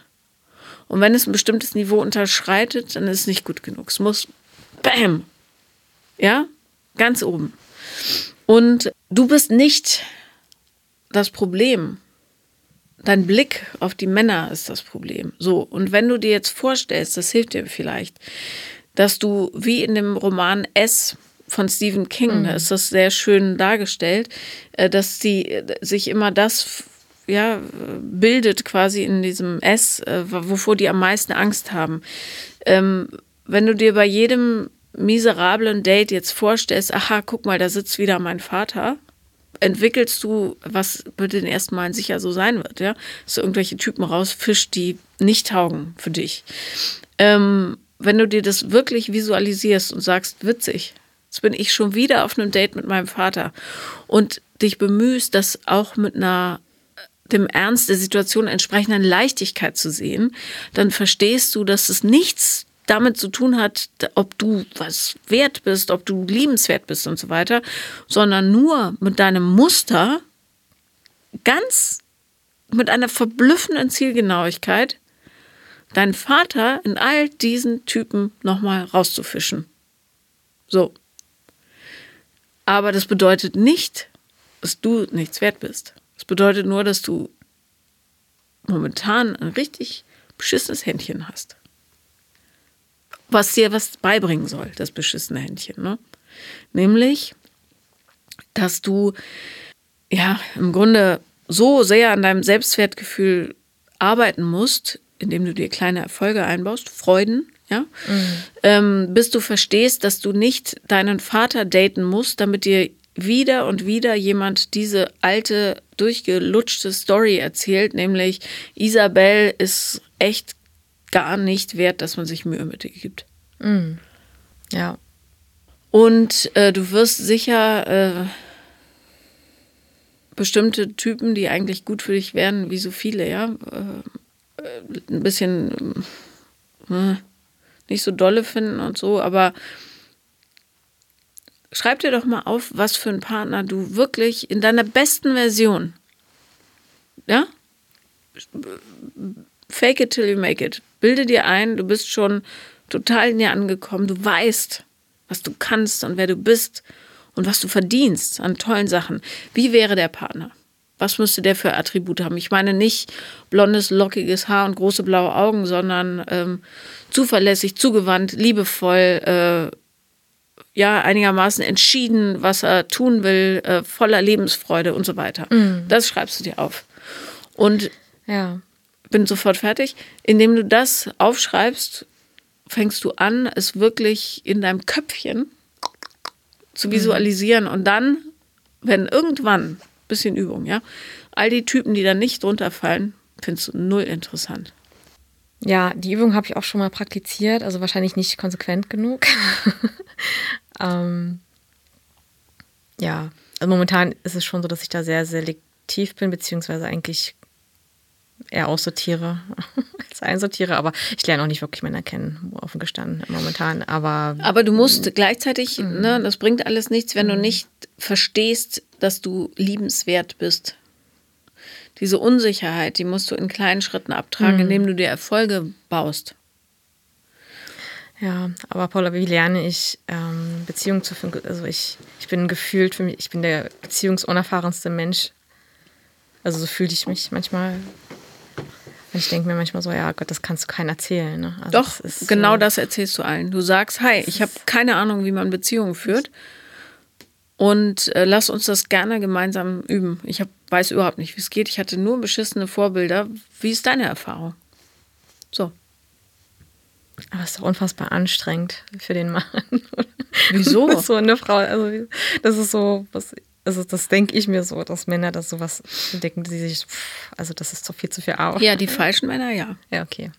Und wenn es ein bestimmtes Niveau unterschreitet, dann ist es nicht gut genug. Es muss Bam! Ja? Ganz oben. Und du bist nicht das Problem. Dein Blick auf die Männer ist das Problem. So, und wenn du dir jetzt vorstellst, das hilft dir vielleicht, dass du wie in dem Roman S von Stephen King, mhm. da ist das sehr schön dargestellt, äh, dass sie äh, sich immer das ja, bildet quasi in diesem S, äh, wovor die am meisten Angst haben. Ähm, wenn du dir bei jedem miserablen Date jetzt vorstellst, aha, guck mal, da sitzt wieder mein Vater, entwickelst du, was bei den ersten Malen sicher so sein wird, ja, dass du irgendwelche Typen rausfischst, die nicht taugen für dich. Ähm, wenn du dir das wirklich visualisierst und sagst, witzig, jetzt bin ich schon wieder auf einem Date mit meinem Vater und dich bemühst, das auch mit einer dem Ernst der Situation entsprechenden Leichtigkeit zu sehen, dann verstehst du, dass es nichts damit zu tun hat, ob du was wert bist, ob du liebenswert bist und so weiter, sondern nur mit deinem Muster ganz mit einer verblüffenden Zielgenauigkeit deinen Vater in all diesen Typen nochmal rauszufischen. So. Aber das bedeutet nicht, dass du nichts wert bist. Bedeutet nur, dass du momentan ein richtig beschissenes Händchen hast. Was dir was beibringen soll, das beschissene Händchen. Ne? Nämlich, dass du ja im Grunde so sehr an deinem Selbstwertgefühl arbeiten musst, indem du dir kleine Erfolge einbaust, Freuden, ja, mhm. ähm, bis du verstehst, dass du nicht deinen Vater daten musst, damit dir wieder und wieder jemand diese alte, durchgelutschte Story erzählt, nämlich Isabel ist echt gar nicht wert, dass man sich Mühe mit ihr gibt. Mm. Ja. Und äh, du wirst sicher äh, bestimmte Typen, die eigentlich gut für dich wären, wie so viele, ja, äh, ein bisschen äh, nicht so dolle finden und so, aber schreib dir doch mal auf, was für einen Partner du wirklich in deiner besten Version, ja, fake it till you make it. Bilde dir ein, du bist schon total näher angekommen, du weißt, was du kannst und wer du bist und was du verdienst an tollen Sachen. Wie wäre der Partner? Was müsste der für Attribute haben? Ich meine nicht blondes, lockiges Haar und große blaue Augen, sondern ähm, zuverlässig, zugewandt, liebevoll, äh, ja einigermaßen entschieden, was er tun will, äh, voller Lebensfreude und so weiter. Mhm. Das schreibst du dir auf. Und ja. bin sofort fertig. Indem du das aufschreibst, fängst du an, es wirklich in deinem Köpfchen zu visualisieren. Mhm. Und dann, wenn irgendwann, bisschen Übung, ja, all die Typen, die da nicht drunter fallen, findest du null interessant. Ja, die Übung habe ich auch schon mal praktiziert, also wahrscheinlich nicht konsequent genug. Ähm, ja, also momentan ist es schon so, dass ich da sehr selektiv bin, beziehungsweise eigentlich eher aussortiere als einsortiere, aber ich lerne auch nicht wirklich Männer kennen, offen gestanden momentan. Aber, aber du musst gleichzeitig, mhm. ne, das bringt alles nichts, wenn du mhm. nicht verstehst, dass du liebenswert bist. Diese Unsicherheit, die musst du in kleinen Schritten abtragen, mhm. indem du dir Erfolge baust. Ja, aber Paula, wie lerne ich ähm, Beziehungen zu führen? Also ich, ich bin gefühlt für mich, ich bin der beziehungsunerfahrenste Mensch Also so fühle ich mich manchmal. Und ich denke mir manchmal so, ja Gott, das kannst du keinen erzählen. Ne? Also Doch, das genau so, das erzählst du allen. Du sagst, hi, ich habe keine Ahnung, wie man Beziehungen führt. Und äh, lass uns das gerne gemeinsam üben. Ich hab, weiß überhaupt nicht, wie es geht. Ich hatte nur beschissene Vorbilder. Wie ist deine Erfahrung? Aber es ist doch unfassbar anstrengend für den Mann. Wieso? so eine Frau. Also, das ist so, was, also das denke ich mir so, dass Männer das sowas denken, die sich, also das ist doch viel zu viel Arbeit. Ja, die falschen Männer, ja. Ja, okay.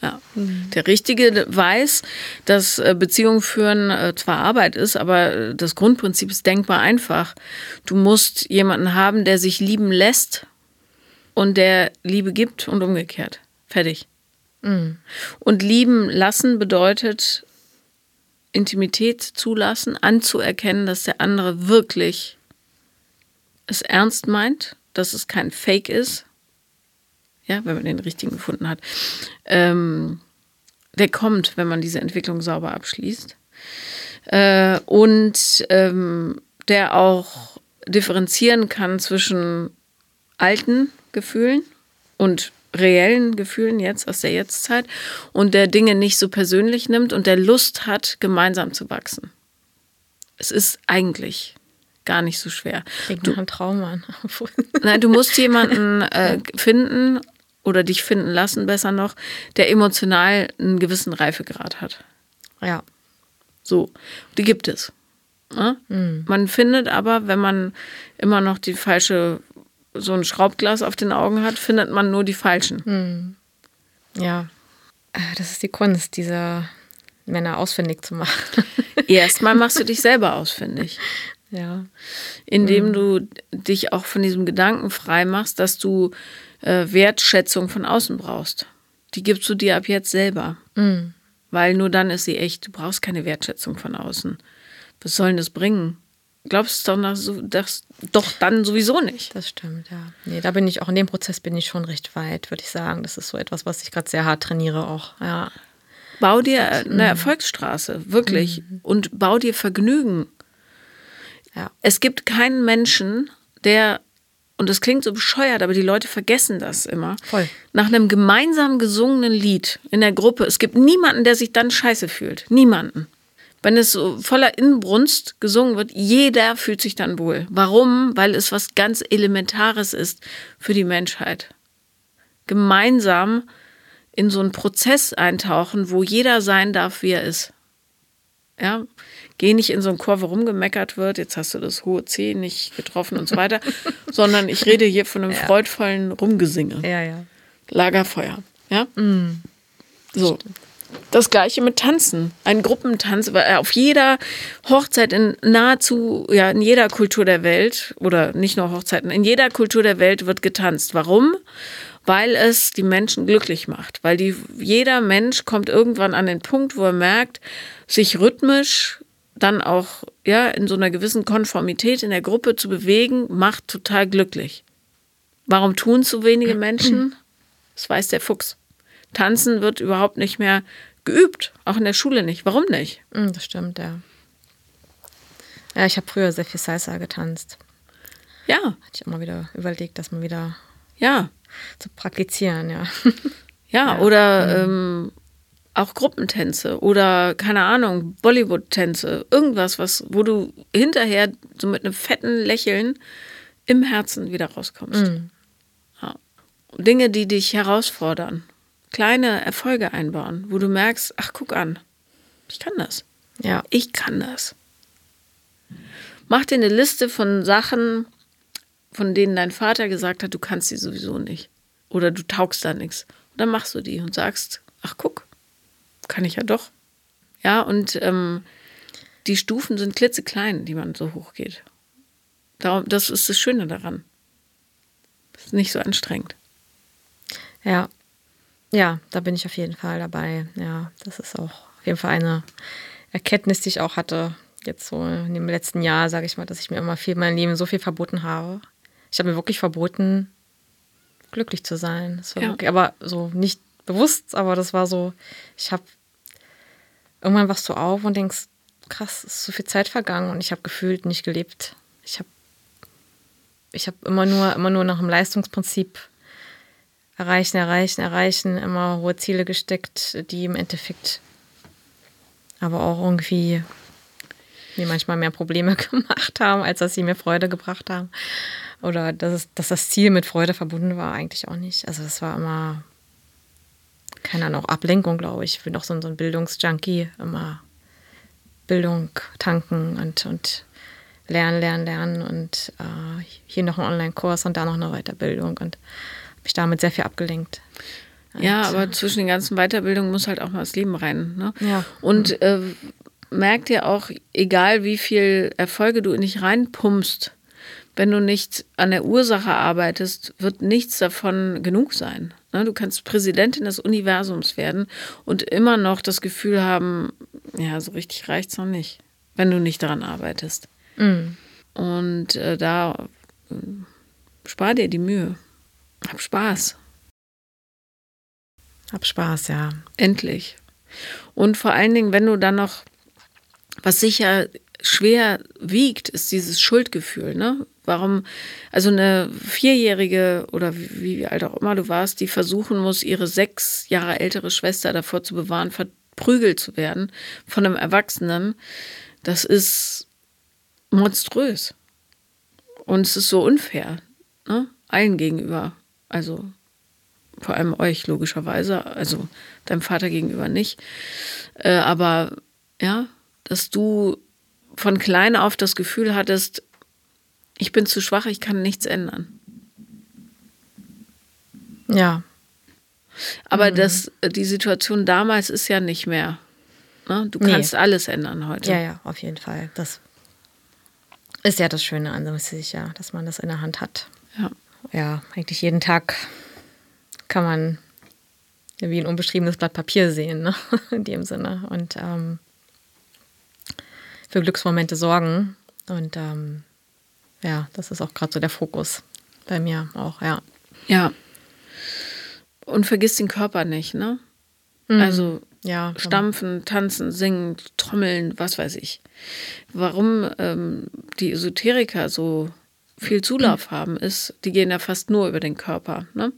Ja. Der Richtige weiß, dass äh, Beziehungen führen äh, zwar Arbeit ist, aber äh, das Grundprinzip ist denkbar einfach. Du musst jemanden haben, der sich lieben lässt und der Liebe gibt und umgekehrt. Fertig. Und lieben lassen bedeutet Intimität zulassen, anzuerkennen, dass der andere wirklich es ernst meint, dass es kein Fake ist, ja, wenn man den richtigen gefunden hat, ähm, der kommt, wenn man diese Entwicklung sauber abschließt. Äh, und ähm, der auch differenzieren kann zwischen alten Gefühlen und reellen Gefühlen jetzt aus der Jetztzeit und der Dinge nicht so persönlich nimmt und der Lust hat, gemeinsam zu wachsen. Es ist eigentlich gar nicht so schwer. Klingt nach einem Traum an. Nein, du musst jemanden äh, finden oder dich finden lassen, besser noch, der emotional einen gewissen Reifegrad hat. ja. So, die gibt es. Ja? Man findet aber, wenn man immer noch die falsche, so ein Schraubglas auf den Augen hat, findet man nur die falschen. Ja. Äh, Das ist die Kunst, diese Männer ausfindig zu machen. Erstmal machst du dich selber ausfindig, ja. indem du dich auch von diesem Gedanken frei machst, dass du äh, Wertschätzung von außen brauchst. Die gibst du dir ab jetzt selber. Weil nur dann ist sie echt. Du brauchst keine Wertschätzung von außen. Was soll denn das bringen? Glaubst du doch, so, das, doch dann sowieso nicht. Das stimmt, ja. Nee, da bin ich auch in dem Prozess bin ich schon recht weit, würde ich sagen. Das ist so etwas, was ich gerade sehr hart trainiere auch. Ja. Bau dir eine Erfolgsstraße, wirklich. Und bau dir Vergnügen. Ja. Es gibt keinen Menschen, der, und das klingt so bescheuert, aber die Leute vergessen das immer, Voll. nach einem gemeinsam gesungenen Lied in der Gruppe, es gibt niemanden, der sich dann scheiße fühlt. Niemanden. Wenn es so voller Inbrunst gesungen wird, jeder fühlt sich dann wohl. Warum? Weil es was ganz Elementares ist für die Menschheit. Gemeinsam in so einen Prozess eintauchen, wo jeder sein darf, wie er ist. Ja, geh nicht in so einen Chor, wo rumgemeckert wird, jetzt hast du das hohe C nicht getroffen und so weiter, sondern ich rede hier von einem freudvollen Rumgesinge. Ja, ja. Lagerfeuer. Ja? So. Das gleiche mit Tanzen. Ein Gruppentanz, weil auf jeder Hochzeit in nahezu, ja, in jeder Kultur der Welt, oder nicht nur Hochzeiten, in jeder Kultur der Welt wird getanzt. Warum? Weil es die Menschen glücklich macht. Weil die, jeder Mensch kommt irgendwann an den Punkt, wo er merkt, sich rhythmisch dann auch ja, in so einer gewissen Konformität in der Gruppe zu bewegen, macht total glücklich. Warum tun so wenige Menschen? Das weiß der Fuchs. Tanzen wird überhaupt nicht mehr geübt, auch in der Schule nicht. Warum nicht? Mm, Das stimmt, ja. Ja, ich habe früher sehr viel Salsa getanzt. Ja, Hatte ich auch mal wieder überlegt, das mal wieder ja, zu praktizieren, ja. ja. Oder ähm, auch Gruppentänze oder keine Ahnung, Bollywood-Tänze, irgendwas, was, wo du hinterher so mit einem fetten Lächeln im Herzen wieder rauskommst. Ja. Dinge, die dich herausfordern, kleine Erfolge einbauen, wo du merkst, ach guck an, ich kann das. Ja. Ich kann das. Mach dir eine Liste von Sachen, von denen dein Vater gesagt hat, du kannst sie sowieso nicht. Oder du taugst da nichts. Und dann machst du die und sagst, ach guck, kann ich ja doch. Ja, und ähm, die Stufen sind klitzeklein, die man so hochgeht. Darum, das ist das Schöne daran. Das ist nicht so anstrengend. Ja. Ja, da bin ich auf jeden Fall dabei. Ja, das ist auch auf jeden Fall eine Erkenntnis, die ich auch hatte, jetzt so in dem letzten Jahr, sage ich mal, dass ich mir immer viel in meinem Leben so viel verboten habe. Ich habe mir wirklich verboten, glücklich zu sein. Das war Ja. wirklich, aber so nicht bewusst, aber das war so, ich habe irgendwann wachst du auf und denkst, krass, ist so viel Zeit vergangen und ich habe gefühlt nicht gelebt. Ich habe ich habe immer nur, immer nur nach dem Leistungsprinzip erreichen, erreichen, erreichen, immer hohe Ziele gesteckt, die im Endeffekt aber auch irgendwie mir manchmal mehr Probleme gemacht haben, als dass sie mir Freude gebracht haben. Oder dass, es, dass das Ziel mit Freude verbunden war, eigentlich auch nicht. Also es war immer, keine Ahnung, Ablenkung, glaube ich. Ich bin doch so, so ein Bildungsjunkie, immer Bildung tanken und, und lernen, lernen, lernen und äh, hier noch ein Online-Kurs und da noch eine Weiterbildung und mich damit sehr viel abgelenkt. Ja, aber zwischen den ganzen Weiterbildungen muss halt auch mal das Leben rein. Ne? Ja. Und äh, merkt ja auch, egal wie viel Erfolge du in dich reinpumpst, wenn du nicht an der Ursache arbeitest, wird nichts davon genug sein. Ne? Du kannst Präsidentin des Universums werden und immer noch das Gefühl haben, ja, so richtig reicht es noch nicht, wenn du nicht daran arbeitest. Mhm. Und äh, da äh, spar dir die Mühe. Hab Spaß. Hab Spaß, ja. Endlich. Und vor allen Dingen, wenn du dann noch, was sicher schwer wiegt, ist dieses Schuldgefühl. Ne? Warum, also eine Vierjährige oder wie, wie alt auch immer du warst, die versuchen muss, ihre sechs Jahre ältere Schwester davor zu bewahren, verprügelt zu werden von einem Erwachsenen, das ist monströs. Und es ist so unfair, ne? allen gegenüber. Also vor allem euch logischerweise, also deinem Vater gegenüber nicht. Äh, aber ja, dass du von klein auf das Gefühl hattest, ich bin zu schwach, ich kann nichts ändern. Ja. Aber mhm. das, die Situation damals ist ja nicht mehr. Ne? Du kannst nee. alles ändern heute. Ja, ja, auf jeden Fall. Das ist ja das Schöne an sich, ja, dass man das in der Hand hat. Ja. Ja, eigentlich jeden Tag kann man wie ein unbeschriebenes Blatt Papier sehen, ne? in dem Sinne. Und ähm, für Glücksmomente sorgen. Und ähm, ja, das ist auch gerade so der Fokus bei mir auch, ja. Ja. Und vergiss den Körper nicht, ne? Mhm. Also ja, stampfen, tanzen, singen, trommeln, was weiß ich. Warum ähm, die Esoteriker so viel Zulauf mhm. haben, ist, die gehen ja fast nur über den Körper. Ne?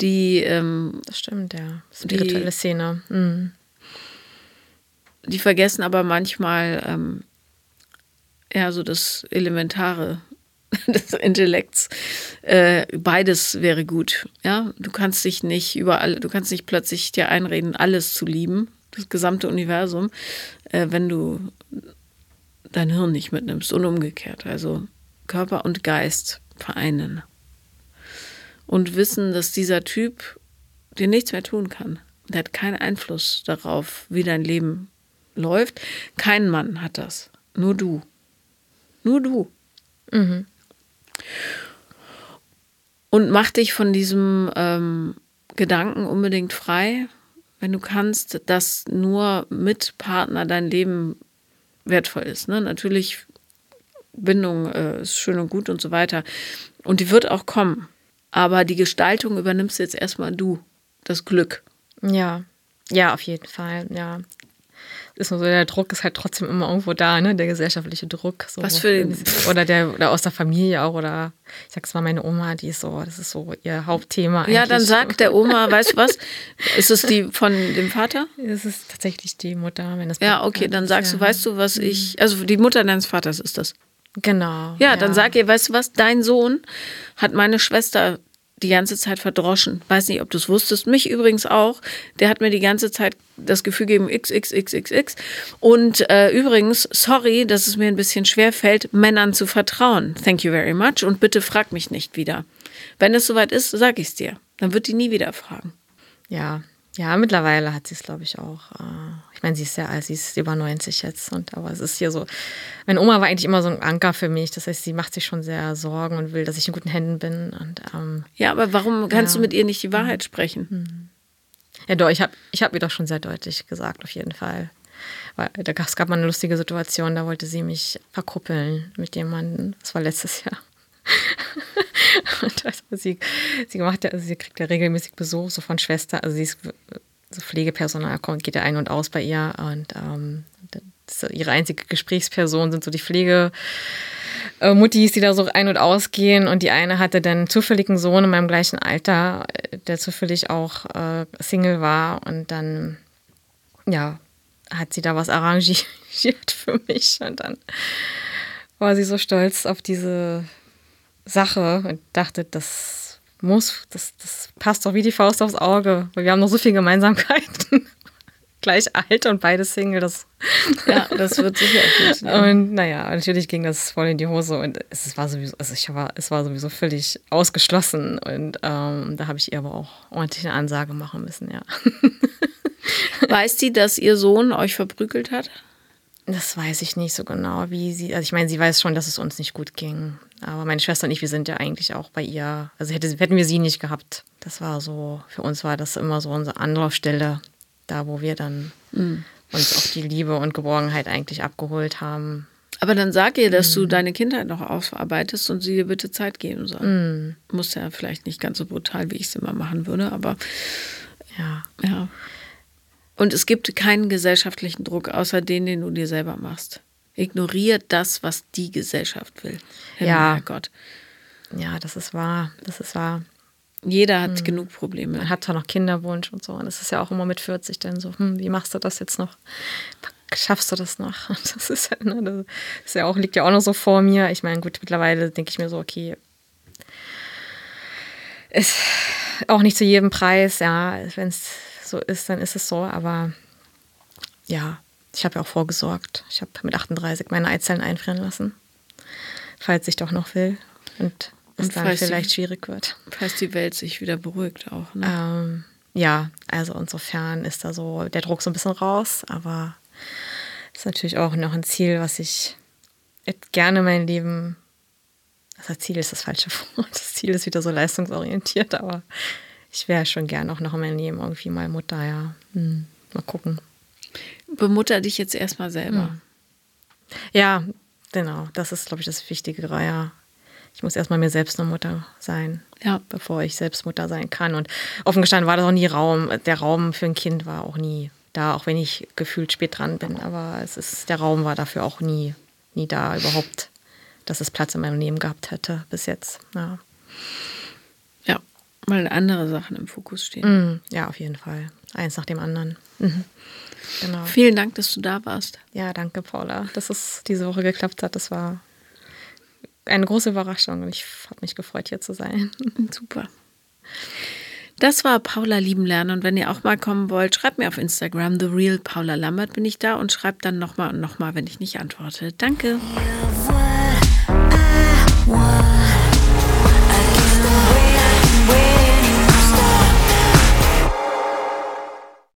Die, ähm, das stimmt, ja. Spirituelle die, Szene. Mhm. Die vergessen aber manchmal ähm, ja so das Elementare des Intellekts. Äh, beides wäre gut. Ja, du kannst dich nicht überall, du kannst nicht plötzlich dir einreden, alles zu lieben, das gesamte Universum, äh, wenn du dein Hirn nicht mitnimmst und umgekehrt. Also Körper und Geist vereinen und wissen, dass dieser Typ dir nichts mehr tun kann. Der hat keinen Einfluss darauf, wie dein Leben läuft. Kein Mann hat das. Nur du. Nur du. Mhm. Und mach dich von diesem ähm, Gedanken unbedingt frei, wenn du kannst, dass nur mit Partner dein Leben wertvoll ist. Ne? Natürlich, Bindung äh, ist schön und gut und so weiter. Und die wird auch kommen. Aber die Gestaltung übernimmst jetzt erstmal du. Das Glück. Ja, ja, auf jeden Fall, ja ist nur so, der Druck ist halt trotzdem immer irgendwo da, ne? Der gesellschaftliche Druck. So. Was für den? Oder der oder aus der Familie auch, oder ich sag's mal, meine Oma, die ist so, das ist so ihr Hauptthema. Eigentlich. Ja, dann sagt der Oma, weißt du was? Ist es die von dem Vater? Es ist tatsächlich die Mutter, wenn das Ja, okay, dann sagst ja. du, weißt du, was mhm. ich. Also die Mutter deines Vaters ist das. Genau. Ja, ja, dann sag ihr, weißt du was, dein Sohn hat meine Schwester die ganze Zeit verdroschen. Weiß nicht, ob du es wusstest. Mich übrigens auch. Der hat mir die ganze Zeit das Gefühl gegeben, XXXXX. Und äh, übrigens, sorry, dass es mir ein bisschen schwer fällt, Männern zu vertrauen. Thank you very much. Und bitte frag mich nicht wieder. Wenn es soweit ist, sag ich es dir. Dann wird die nie wieder fragen. Ja, ja, mittlerweile hat sie es, glaube ich, auch. Äh, ich meine, sie ist ja alt, sie ist über 90 jetzt. Und, aber es ist hier so. Meine Oma war eigentlich immer so ein Anker für mich. Das heißt, sie macht sich schon sehr Sorgen und will, dass ich in guten Händen bin. Und, ähm, ja, aber warum kannst ja. du mit ihr nicht die Wahrheit sprechen? Mhm. Ja, doch, ich habe ich hab ihr doch schon sehr deutlich gesagt, auf jeden Fall. Weil da gab, es gab mal eine lustige Situation, da wollte sie mich verkuppeln mit jemandem. Das war letztes Jahr. und also sie, sie macht also sie kriegt ja regelmäßig Besuch so von Schwester, also sie ist so Pflegepersonal kommt, geht ja ein und aus bei ihr und ähm, ihre einzige Gesprächsperson sind so die Pflege äh, Muttis, die da so ein- und ausgehen. Und die eine hatte dann zufällig einen Sohn in meinem gleichen Alter, äh, der zufällig auch äh, Single war. Und dann, ja, hat sie da was arrangiert für mich. Und dann war sie so stolz auf diese Sache und dachte, das muss, das, das passt doch wie die Faust aufs Auge, weil wir haben noch so viel Gemeinsamkeiten. Gleich alt und beide Single. Das ja, das wird sicher funktionieren. Und naja, natürlich ging das voll in die Hose und es war sowieso, also ich war, es war sowieso völlig ausgeschlossen und ähm, da habe ich ihr aber auch ordentlich eine Ansage machen müssen, ja. Weiß sie, dass ihr Sohn euch verprügelt hat? Das weiß ich nicht so genau, wie sie. Also ich meine, sie weiß schon, dass es uns nicht gut ging. Aber meine Schwester und ich, wir sind ja eigentlich auch bei ihr. Also hätte, hätten wir sie nicht gehabt. Das war so, für uns war das immer so unsere Anlaufstelle, da wo wir dann mhm. uns auch die Liebe und Geborgenheit eigentlich abgeholt haben. Aber dann sag ihr, dass mhm. du deine Kindheit noch aufarbeitest und sie dir bitte Zeit geben soll. Mhm. Muss ja vielleicht nicht ganz so brutal, wie ich es immer machen würde, aber ja. ja. Und es gibt keinen gesellschaftlichen Druck, außer den, den du dir selber machst. Ignoriert das, was die Gesellschaft will. Himmel, ja. Gott. Ja, das ist wahr. Das ist wahr. Jeder hat hm. genug Probleme. Man hat zwar noch Kinderwunsch und so. Und es ist ja auch immer mit 40 dann so, hm, wie machst du das jetzt noch? Schaffst du das noch? Das ist ja, ne, das ist ja auch, liegt ja auch noch so vor mir. Ich meine, gut, mittlerweile denke ich mir so, okay, ist auch nicht zu jedem Preis, ja, wenn es so ist, dann ist es so. Aber ja, ich habe ja auch vorgesorgt. Ich habe mit 38 meine Eizellen einfrieren lassen, falls ich doch noch will. Und es und dann vielleicht die, schwierig wird. Falls die Welt sich wieder beruhigt auch. Ne? Ähm, ja, also insofern ist da so der Druck so ein bisschen raus, aber ist natürlich auch noch ein Ziel, was ich gerne mein Leben. Das Ziel ist das falsche Wort. Das Ziel ist wieder so leistungsorientiert, aber ich wäre schon gern auch noch in meinem Leben irgendwie mal Mutter, ja. Hm, mal gucken. Bemutter dich jetzt erstmal selber. Hm. Ja, genau. Das ist, glaube ich, das Wichtigere, ja. Ich muss erstmal mir selbst eine Mutter sein, ja. bevor ich selbst Mutter sein kann. Und offen gestanden war das auch nie Raum. Der Raum für ein Kind war auch nie da, auch wenn ich gefühlt spät dran bin. Aber es ist, der Raum war dafür auch nie, nie da überhaupt, dass es Platz in meinem Leben gehabt hätte bis jetzt. Ja. Weil andere Sachen im Fokus stehen. Mm, ja, auf jeden Fall. Eins nach dem anderen. Mhm. Genau. Vielen Dank, dass du da warst. Ja, danke, Paula, dass es diese Woche geklappt hat. Das war eine große Überraschung und ich habe mich gefreut, hier zu sein. Super. Das war Paula lieben lernen und wenn ihr auch mal kommen wollt, schreibt mir auf Instagram The Real Paula Lambert bin ich da und schreibt dann nochmal und nochmal, wenn ich nicht antworte. Danke. Yeah,